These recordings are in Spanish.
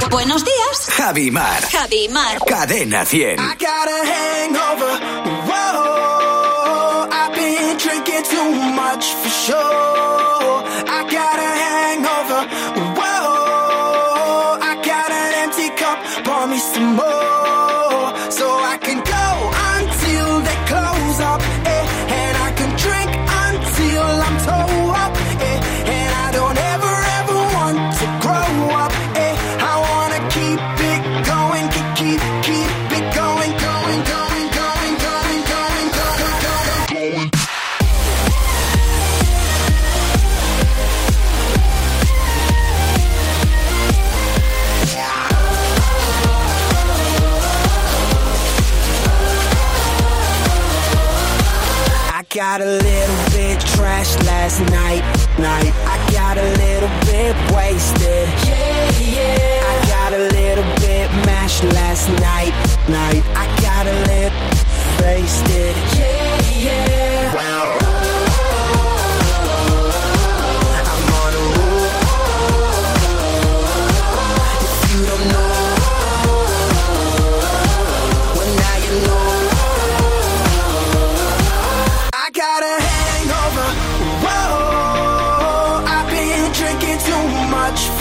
buenos días. Javi Mar. Javi Mar. Cadena 100. I got a hangover. Whoa, I've been drinking too much for sure. I last night, night. I got a little bit wasted. Yeah, yeah. I got a little bit mashed last night, night. I got a little wasted.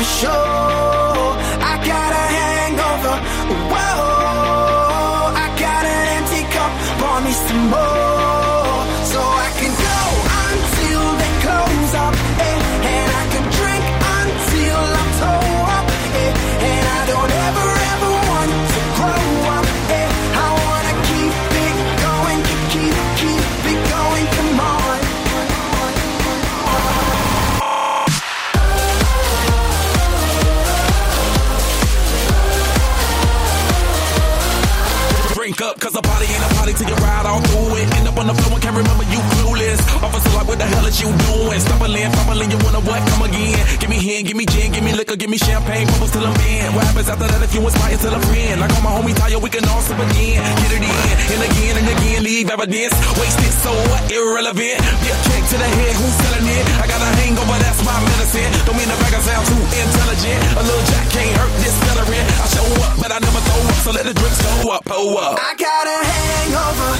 For sure. What you doing? Stumbling, fumbling, you wanna what? Come again. Give me hand, give me gin, give me liquor, give me champagne, bubbles till I'm in. What happens after that if you inspire till a friend? Like all my homies you, we can all sip again. Get it in, and again and again, leave evidence. Wasted, so what? Irrelevant. Be a kick to the head, who's selling it? I got a hangover, that's my medicine. Don't mean the brag, I sound too intelligent. A little jack can't hurt this celery. I show up, but I never throw up, so let the drinks go up, pull up. I got a hangover.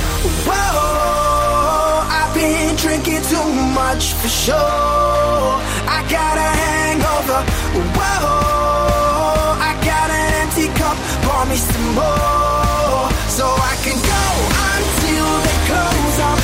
Whoa, I've been drinking too much for sure. I got a hangover. Whoa, I got an empty cup. Pour me some more, so I can go until they close up,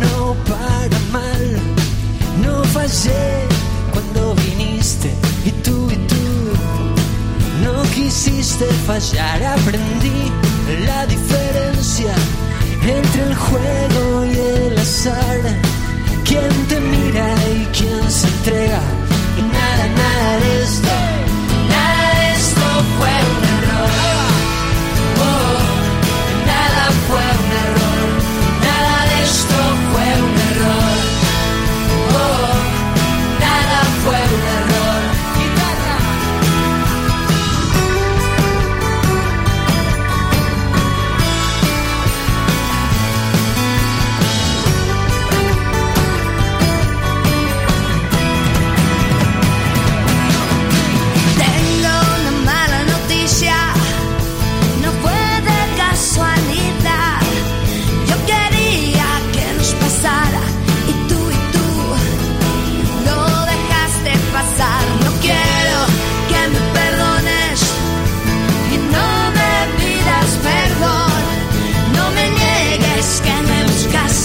no paga mal. No fallé cuando viniste y tú y tú no quisiste fallar. Aprendí la diferencia entre el juego y el azar. Quien te mira y quien se entrega. Y nada, nada de esto, nada de esto fue.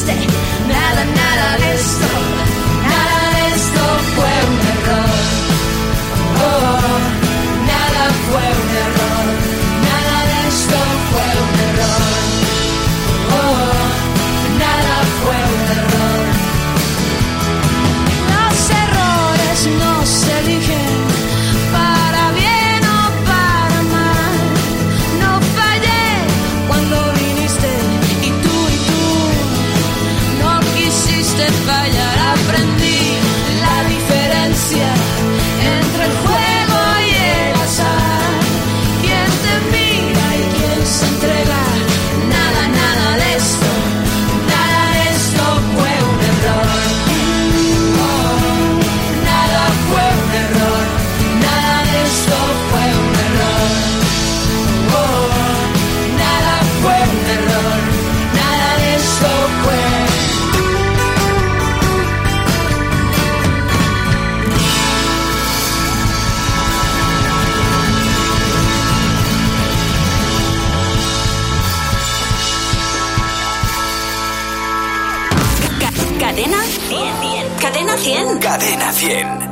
say 100. Cadena 100.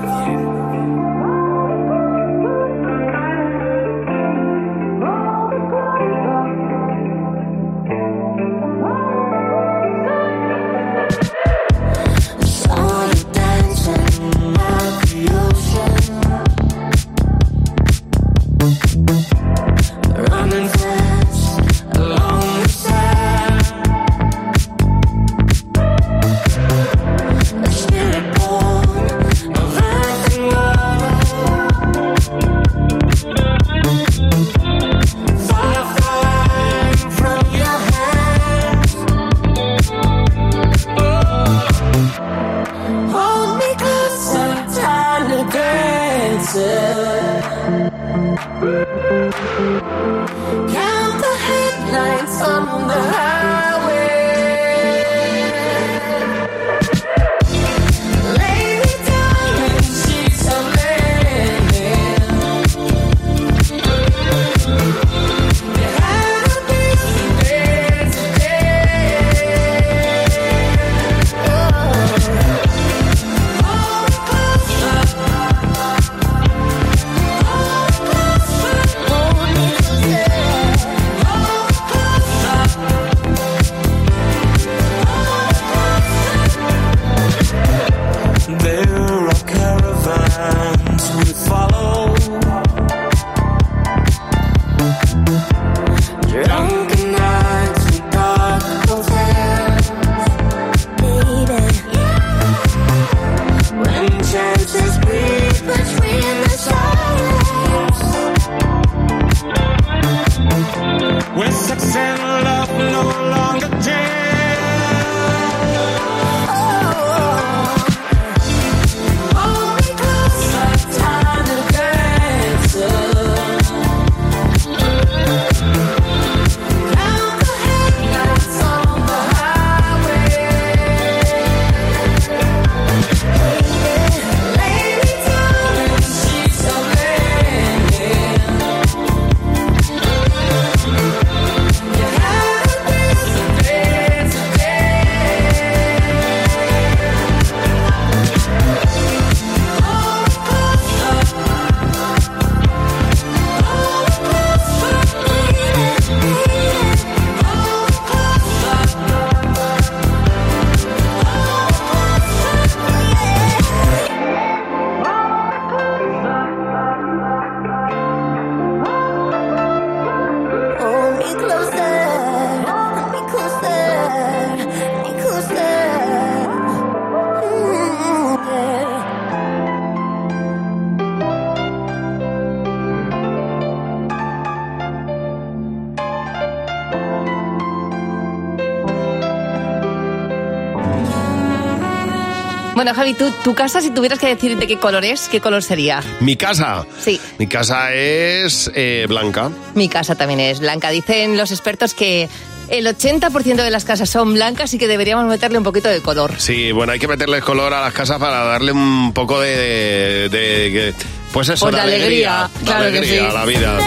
Bueno, Javi, tú, tu casa, si tuvieras que decir de qué color es, ¿qué color sería? Mi casa. Sí. Mi casa es eh, blanca. Mi casa también es blanca. Dicen los expertos que el 80% de las casas son blancas y que deberíamos meterle un poquito de color. Sí, bueno, hay que meterle color a las casas para darle un poco de... de- de- pues eso, Pues de alegría, de claro que alegría sí. a la vida.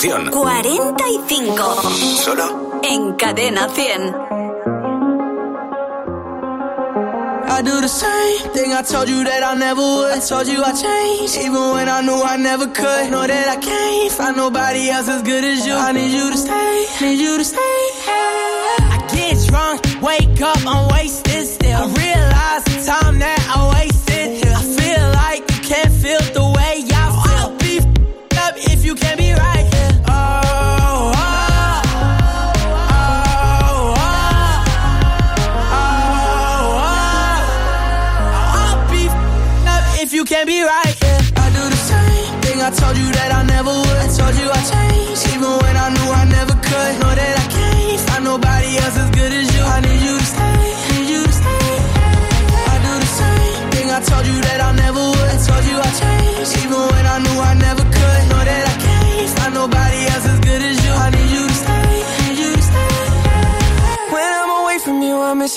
canción. 45. Solo en Cadena 100. I do the same thing I told you that I never would. I told you I changed, even when I knew I never could. Know that I can't find nobody else as good as you. I need you to stay, need you to stay. I get drunk, wake up, I'm wasted still. I realize the time that I waste.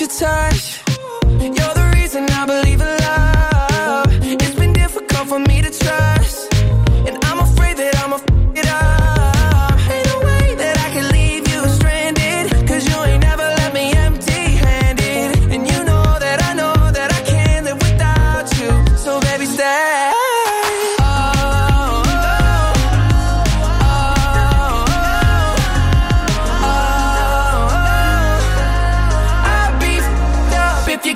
miss your touch.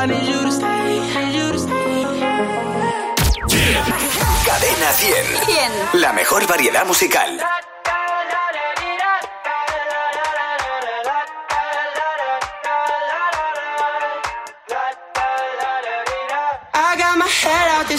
Cadena 100. La mejor variedad musical. My head out the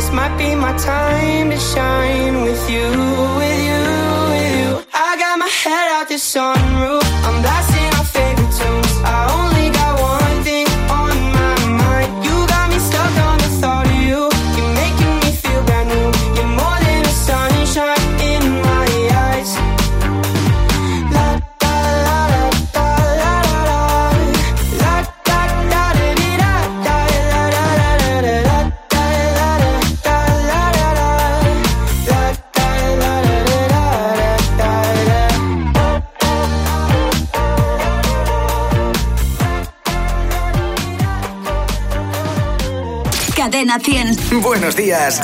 this might be my time to shine with you, with you, with you. I got my head out the sunroof. Cadena 100. Buenos días.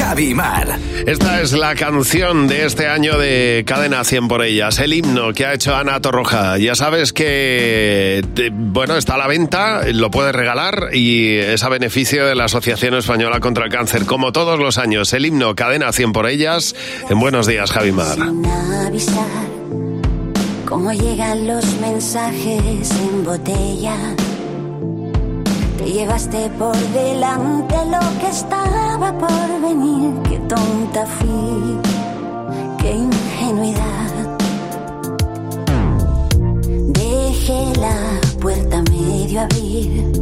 Javi Mar. Esta es la canción de este año de Cadena 100 por ellas, el himno que ha hecho Ana Torroja. Ya sabes que, de- bueno, está a la venta, lo puedes regalar y es a beneficio de la Asociación Española contra el Cáncer. Como todos los años, el himno Cadena 100 por ellas. En Buenos días, Javi Mar. Sin avisar cómo llegan los mensajes en botella. Te llevaste por delante lo que estaba por venir. Qué tonta fui, qué ingenuidad. Dejé la puerta medio abrir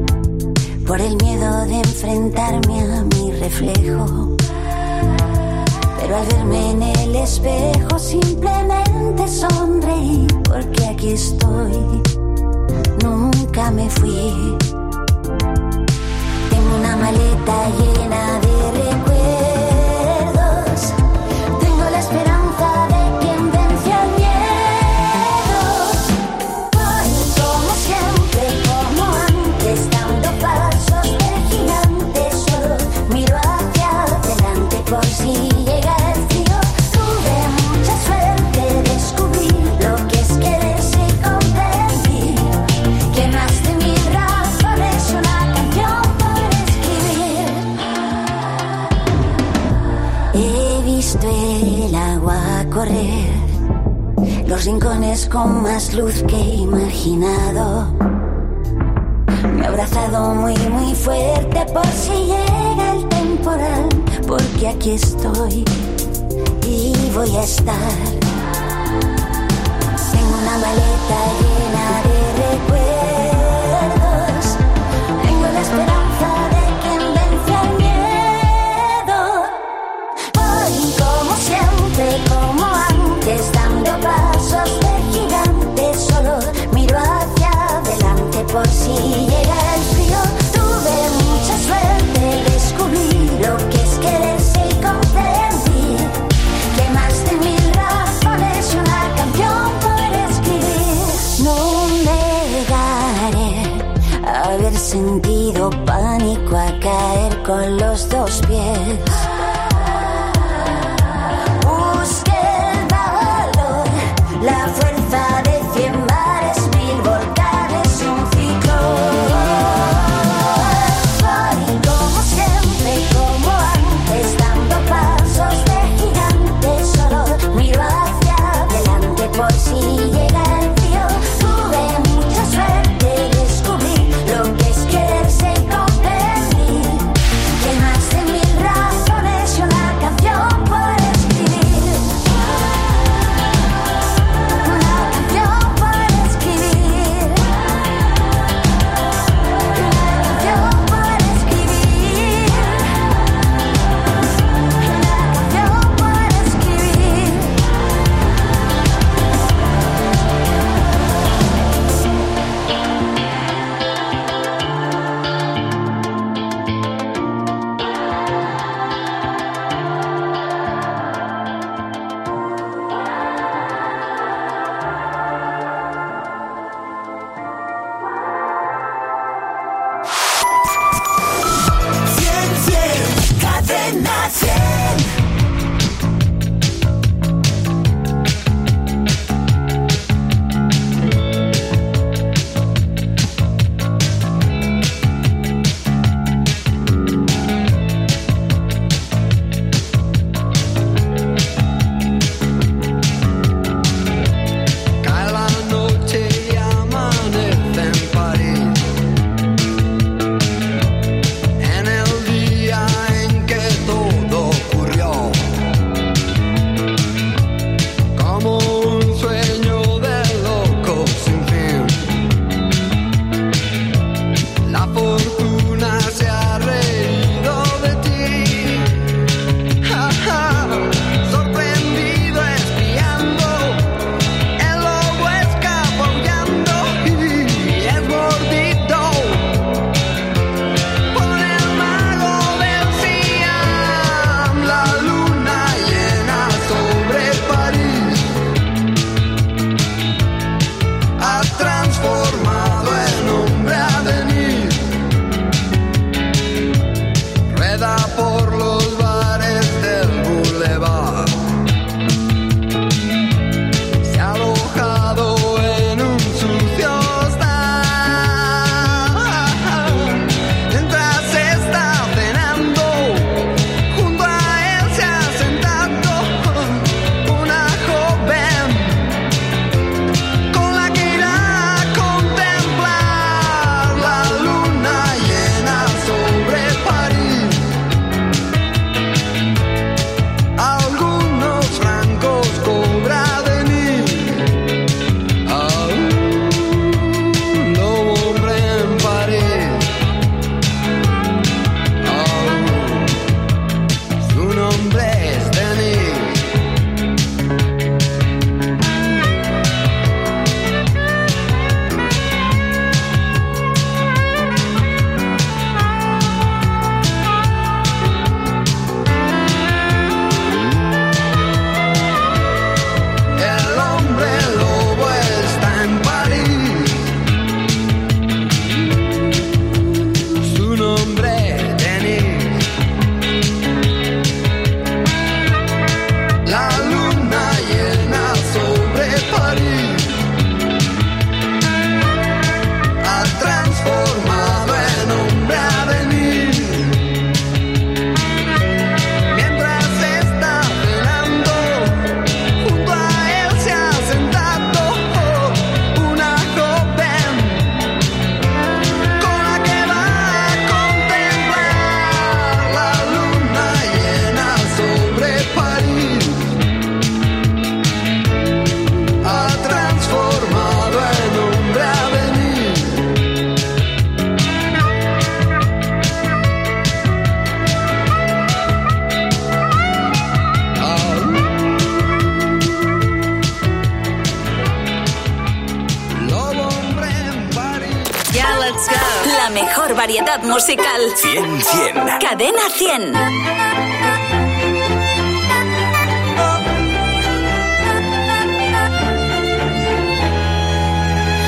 por el miedo de enfrentarme a mi reflejo. Pero al verme en el espejo simplemente sonreí porque aquí estoy, nunca me fui. Tengo una maleta llena con más luz que imaginado. Me he abrazado muy, muy fuerte por si llega el temporal, porque aquí estoy y voy a estar. Tengo una maleta llena de recuerdos, variedad musical. 100 100. Cadena 100.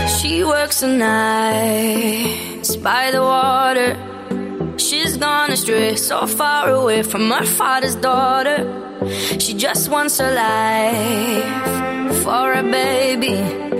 She works the nights by the water. She's gone astray, so far away from her father's daughter. She just wants her life for a baby.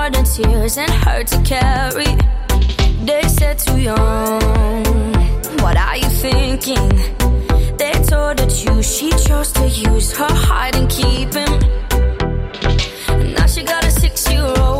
more than tears and hurt to carry. They said too young. What are you thinking? They told her you she chose to use her heart and keep him. Now she got a six-year-old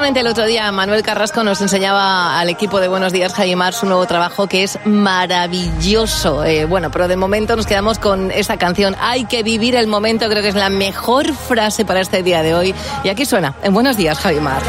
Precisamente el otro día Manuel Carrasco nos enseñaba al equipo de Buenos Días Javimar su nuevo trabajo que es maravilloso. Eh, bueno, pero de momento nos quedamos con esta canción. Hay que vivir el momento, creo que es la mejor frase para este día de hoy. Y aquí suena, en Buenos Días Javimar.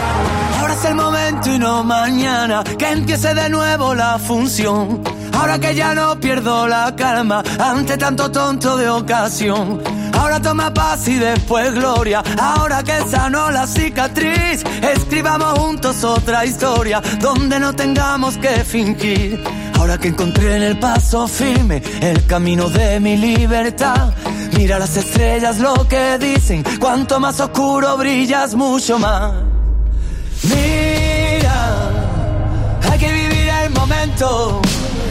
Ahora es el momento y no mañana que empiece de nuevo la función. Ahora que ya no pierdo la calma ante tanto tonto de ocasión. Ahora toma paz y después gloria. Ahora que sanó la cicatriz, escribamos juntos otra historia donde no tengamos que fingir. Ahora que encontré en el paso firme el camino de mi libertad. Mira las estrellas lo que dicen, cuanto más oscuro brillas mucho más. Mira, hay que vivir el momento.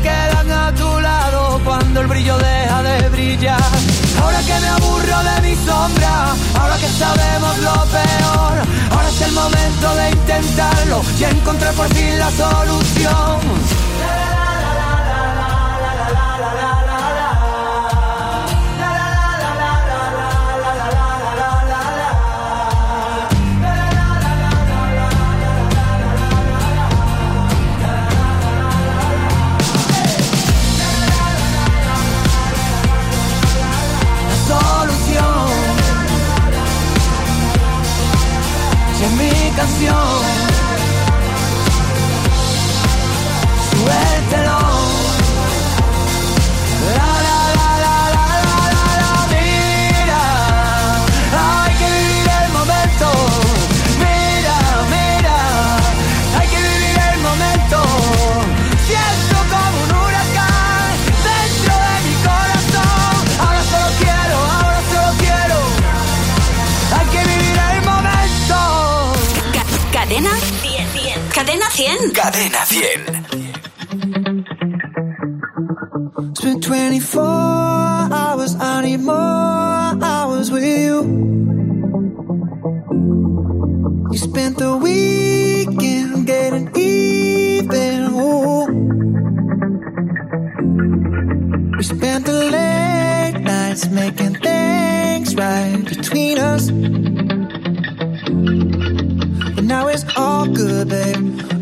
quedan a tu lado cuando el brillo deja de brillar. Ahora que me aburro de mi sombra, ahora que sabemos lo peor, ahora es el momento de intentarlo y encontrar por fin la solución. Canción, 100. Cadena 100. Spent 24 hours, I need more hours with you. You spent the weekend getting even. Ooh. We spent the late nights making things right between us. But now it's all good, babe.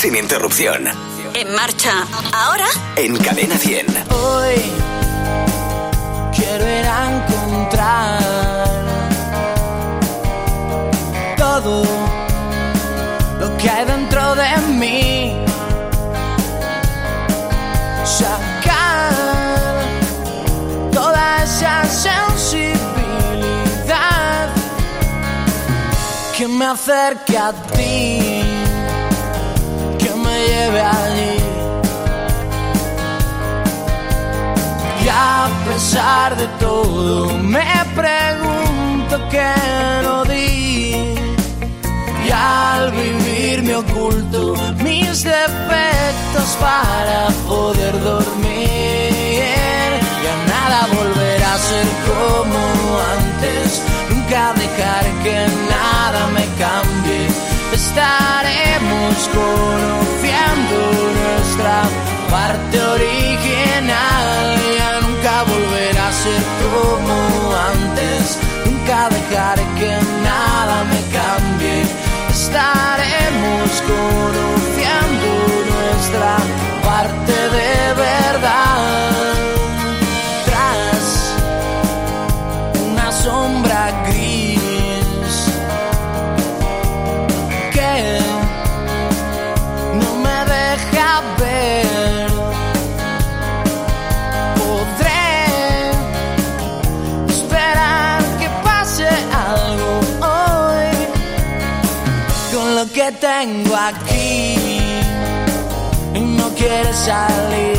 Sin interrupción. En marcha. Ahora. En Cadena 100. Hoy quiero ir a encontrar todo lo que hay dentro de mí. Sacar toda esa sensibilidad que me acerque a ti, lleve allí. Y a pesar de todo, me pregunto qué no di. Y al vivir me oculto mis defectos para poder dormir. Ya nada volverá a ser como antes. Nunca dejar que nada me cambie. Estaremos nuestra parte original. Ya nunca volverá a ser como antes. Nunca dejaré que nada me cambie. Estaremos conociendo tengo aquí y no quiere salir.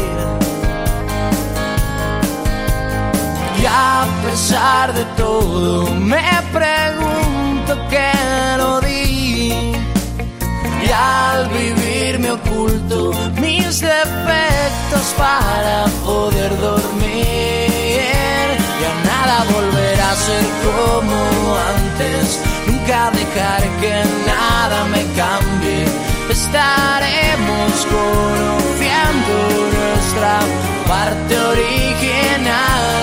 Y a pesar de todo me pregunto qué no di. Y al vivir me oculto mis defectos para poder dormir. A ser como antes. Nunca dejaré que nada me cambie. Estaremos conociendo nuestra parte original.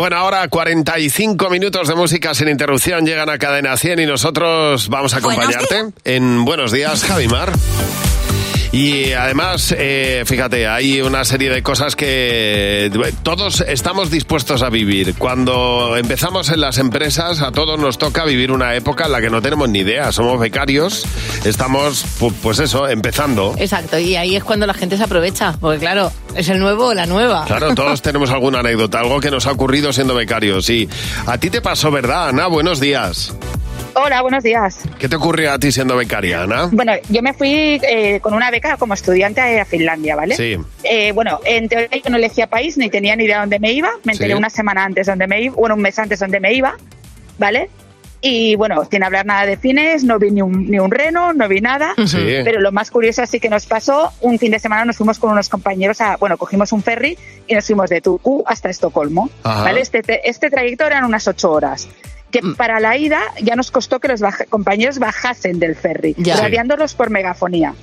Bueno, ahora 45 minutos de música sin interrupción llegan a Cadena 100 y nosotros vamos a acompañarte en Buenos Días, Javimar. Y además, eh, fíjate, hay una serie de cosas que todos estamos dispuestos a vivir. Cuando empezamos en las empresas, a todos nos toca vivir una época en la que no tenemos ni idea. Somos becarios, estamos, pu- pues eso, empezando. Exacto, y ahí es cuando la gente se aprovecha, porque claro, es el nuevo o la nueva. Claro, todos tenemos alguna anécdota, algo que nos ha ocurrido siendo becarios. Y a ti te pasó, ¿verdad, Ana? Buenos días. Hola, buenos días. ¿Qué te ocurrió a ti siendo becaria, Ana? Bueno, yo me fui eh, con una beca como estudiante a Finlandia, ¿vale? Sí. Eh, bueno, en teoría yo no elegía país ni tenía ni idea dónde me iba. Me enteré Sí. una semana antes dónde me iba, bueno, un mes antes dónde me iba, ¿vale? Y bueno, sin hablar nada de cines, no vi ni un, ni un reno, no vi nada. Sí. Pero lo más curioso así que nos pasó, un fin de semana nos fuimos con unos compañeros a, bueno, cogimos un ferry y nos fuimos de Turku hasta Estocolmo. Ajá. ¿vale? Este, este trayecto eran unas ocho horas. Que Mm. para la ida ya nos costó que los baja- compañeros bajasen del ferry, Ya. radiándolos por megafonía.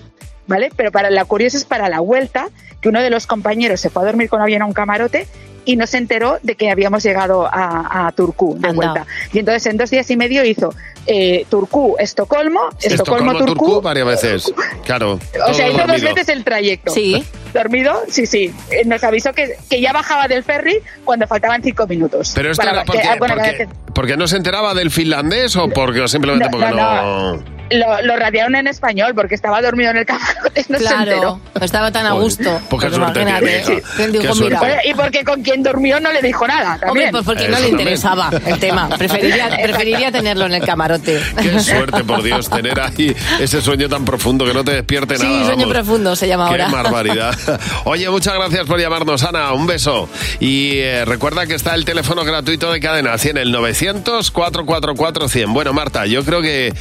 ¿Vale? Pero para la curiosa es para la vuelta, que uno de los compañeros se fue a dormir con avión a un camarote y no se enteró de que habíamos llegado a, a Turku de Anda. vuelta. Y entonces en dos días y medio hizo eh, Turku, Estocolmo, Estocolmo, Turku Turku. varias veces. Claro. O sea, hizo dos veces el trayecto. Sí. ¿Dormido? Sí, sí. Eh, Nos avisó que, que ya bajaba del ferry cuando faltaban cinco minutos. Pero esto Para- era porque, que- ah, bueno, porque, porque no se enteraba del finlandés o porque simplemente No, porque no, no. Lo, lo radiaron en español porque estaba dormido en el camarote no se. Claro, estaba tan a gusto. Qué Pues suerte imagínate. tiene, hija. ¿Quién dijo, Qué mira? suerte. Oye, Y porque con quien durmió no le dijo nada Hombre, también. pues porque no Eso le también. interesaba el tema. Preferiría, preferiría tenerlo en el camarote. Qué suerte, por Dios, tener ahí ese sueño tan profundo que no te despierte Sí, nada. sueño vamos. profundo se llama Qué ahora. barbaridad. Oye, muchas gracias por llamarnos, Ana. Un beso. Y eh, recuerda que está el teléfono gratuito de cadena 100, el 900-444-100. Bueno, Marta, yo creo que,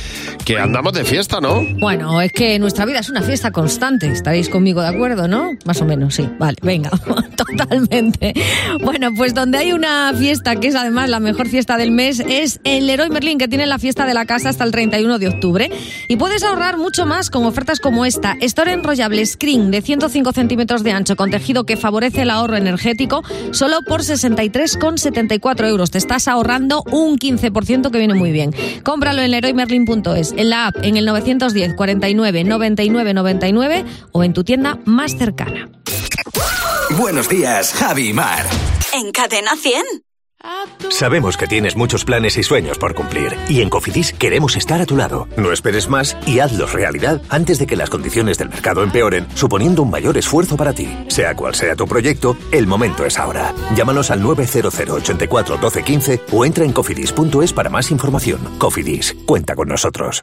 que andamos de fiesta, ¿no? Bueno, es que nuestra vida es una fiesta constante. Estaréis conmigo de acuerdo, ¿no? Más o menos, sí. Vale, venga, totalmente. Bueno, pues donde hay una fiesta, que es además la mejor fiesta del mes, es el Leroy Merlin, que tiene la fiesta de la casa hasta el 31 de octubre. Y puedes ahorrar mucho más con ofertas como esta. Store enrollable Screen de 105 centímetros de ancho con tejido que favorece el ahorro energético, solo por 63,74 euros. Te estás ahorrando un 15% que viene muy bien. Cómpralo en leroymerlin.es, en la app, en el 910 49 99 99 o en tu tienda más cercana. Buenos días, Javi y Mar. En Cadena 100. Sabemos que tienes muchos planes y sueños por cumplir y en Cofidis queremos estar a tu lado. No esperes más y hazlos realidad antes de que las condiciones del mercado empeoren, suponiendo un mayor esfuerzo para ti. Sea cual sea tu proyecto, el momento es ahora. Llámanos al 900 84 12 15 o entra en cofidis.es para más información. Cofidis, cuenta con nosotros.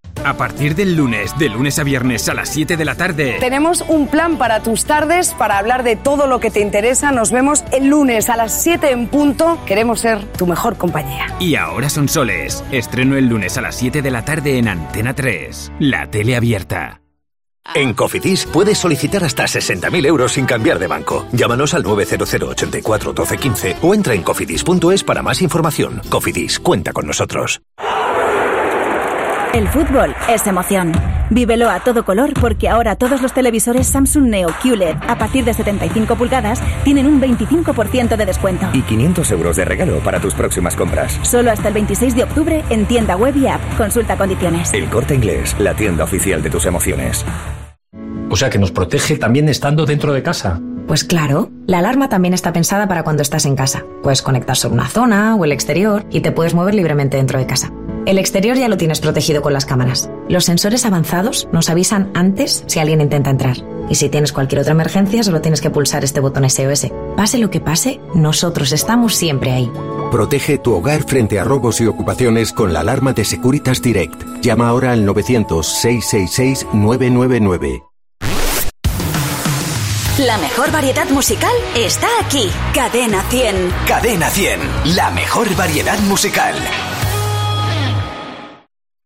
A partir del lunes, de lunes a viernes a las 7 de la tarde. Tenemos un plan para tus tardes, para hablar de todo lo que te interesa. Nos vemos el lunes a las 7 en punto. Queremos ser tu mejor compañía. Y ahora son soles. Estreno el lunes a las 7 de la tarde en Antena 3. La tele abierta. En Cofidis puedes solicitar hasta 60.000 euros sin cambiar de banco. Llámanos al 900 84 12 15 o entra en cofidis.es para más información. Cofidis, cuenta con nosotros. El fútbol es emoción. Vívelo a todo color porque ahora todos los televisores Samsung Neo QLED a partir de 75 pulgadas tienen un 25% de descuento. Y 500 euros de regalo para tus próximas compras. Solo hasta el 26 de octubre en tienda web y app. Consulta condiciones. El corte inglés, la tienda oficial de tus emociones. O sea que nos protege también estando dentro de casa. Pues claro, la alarma también está pensada para cuando estás en casa. Puedes conectar sobre una zona o el exterior y te puedes mover libremente dentro de casa. El exterior ya lo tienes protegido con las cámaras. Los sensores avanzados nos avisan antes si alguien intenta entrar. Y si tienes cualquier otra emergencia, solo tienes que pulsar este botón SOS. Pase lo que pase, nosotros estamos siempre ahí. Protege tu hogar frente a robos y ocupaciones con la alarma de Securitas Direct. Llama ahora al 900-666-999. La mejor variedad musical está aquí. Cadena 100. Cadena 100, la mejor variedad musical.